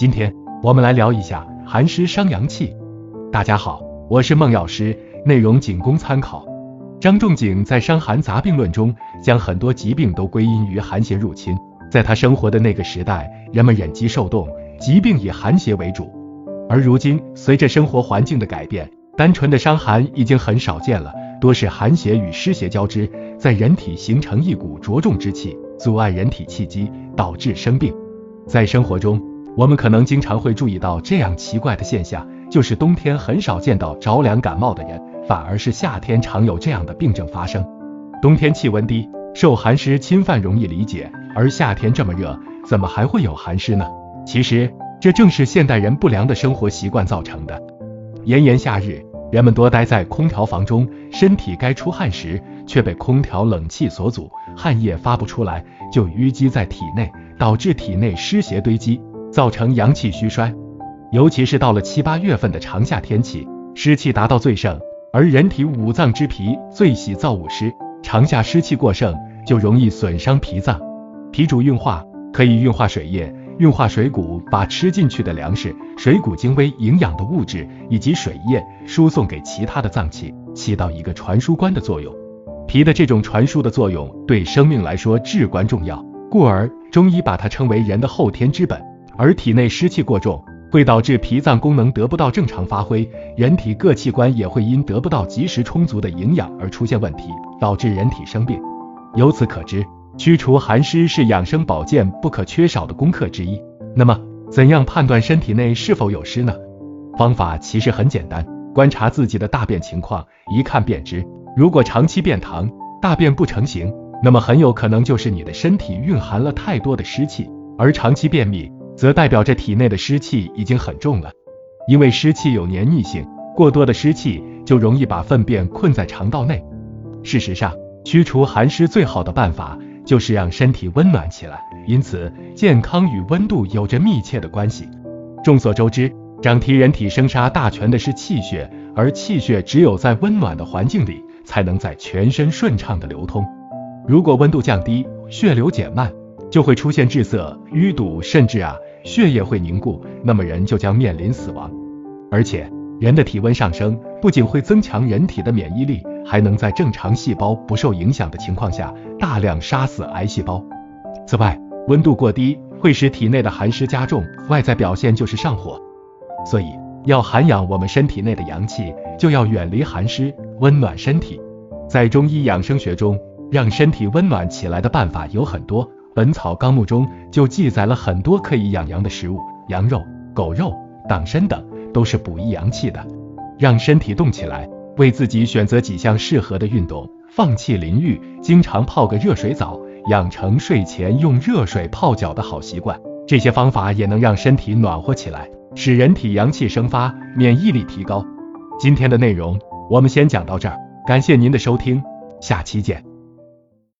今天我们来聊一下寒湿伤阳气。大家好，我是孟药师，内容仅供参考。张仲景在《伤寒杂病论》中将很多疾病都归因于寒邪入侵。在他生活的那个时代，人们忍饥受冻，疾病以寒邪为主。而如今，随着生活环境的改变，单纯的伤寒已经很少见了，多是寒邪与湿邪交织，在人体形成一股浊重之气，阻碍人体气机，导致生病。在生活中，我们可能经常会注意到这样奇怪的现象，就是冬天很少见到着凉感冒的人，反而是夏天常有这样的病症发生。冬天气温低，受寒湿侵犯容易理解，而夏天这么热，怎么还会有寒湿呢？其实。这正是现代人不良的生活习惯造成的。炎炎夏日，人们多待在空调房中，身体该出汗时却被空调冷气所阻，汗液发不出来，就淤积在体内，导致体内湿邪堆积，造成阳气虚衰。尤其是到了七八月份的长夏天气，湿气达到最盛，而人体五脏之脾最喜造物湿，长夏湿气过盛，就容易损伤脾脏。脾主运化，可以运化水液。运化水谷，把吃进去的粮食、水谷精微营养的物质以及水液输送给其他的脏器，起到一个传输官的作用。脾的这种传输的作用对生命来说至关重要，故而中医把它称为人的后天之本。而体内湿气过重，会导致脾脏功能得不到正常发挥，人体各器官也会因得不到及时充足的营养而出现问题，导致人体生病。由此可知。驱除寒湿是养生保健不可缺少的功课之一。那么，怎样判断身体内是否有湿呢？方法其实很简单，观察自己的大便情况，一看便知。如果长期便溏，大便不成形，那么很有可能就是你的身体蕴含了太多的湿气；而长期便秘，则代表着体内的湿气已经很重了。因为湿气有黏腻性，过多的湿气就容易把粪便困在肠道内。事实上，驱除寒湿最好的办法。就是让身体温暖起来，因此健康与温度有着密切的关系。众所周知，掌提人体生杀大权的是气血，而气血只有在温暖的环境里，才能在全身顺畅的流通。如果温度降低，血流减慢，就会出现滞涩、淤堵，甚至啊血液会凝固，那么人就将面临死亡。而且，人的体温上升，不仅会增强人体的免疫力。还能在正常细胞不受影响的情况下，大量杀死癌细胞。此外，温度过低会使体内的寒湿加重，外在表现就是上火。所以，要涵养我们身体内的阳气，就要远离寒湿，温暖身体。在中医养生学中，让身体温暖起来的办法有很多，《本草纲目》中就记载了很多可以养阳的食物，羊肉、狗肉、党参等都是补益阳气的，让身体动起来。为自己选择几项适合的运动，放弃淋浴，经常泡个热水澡，养成睡前用热水泡脚的好习惯。这些方法也能让身体暖和起来，使人体阳气生发，免疫力提高。今天的内容我们先讲到这儿，感谢您的收听，下期见。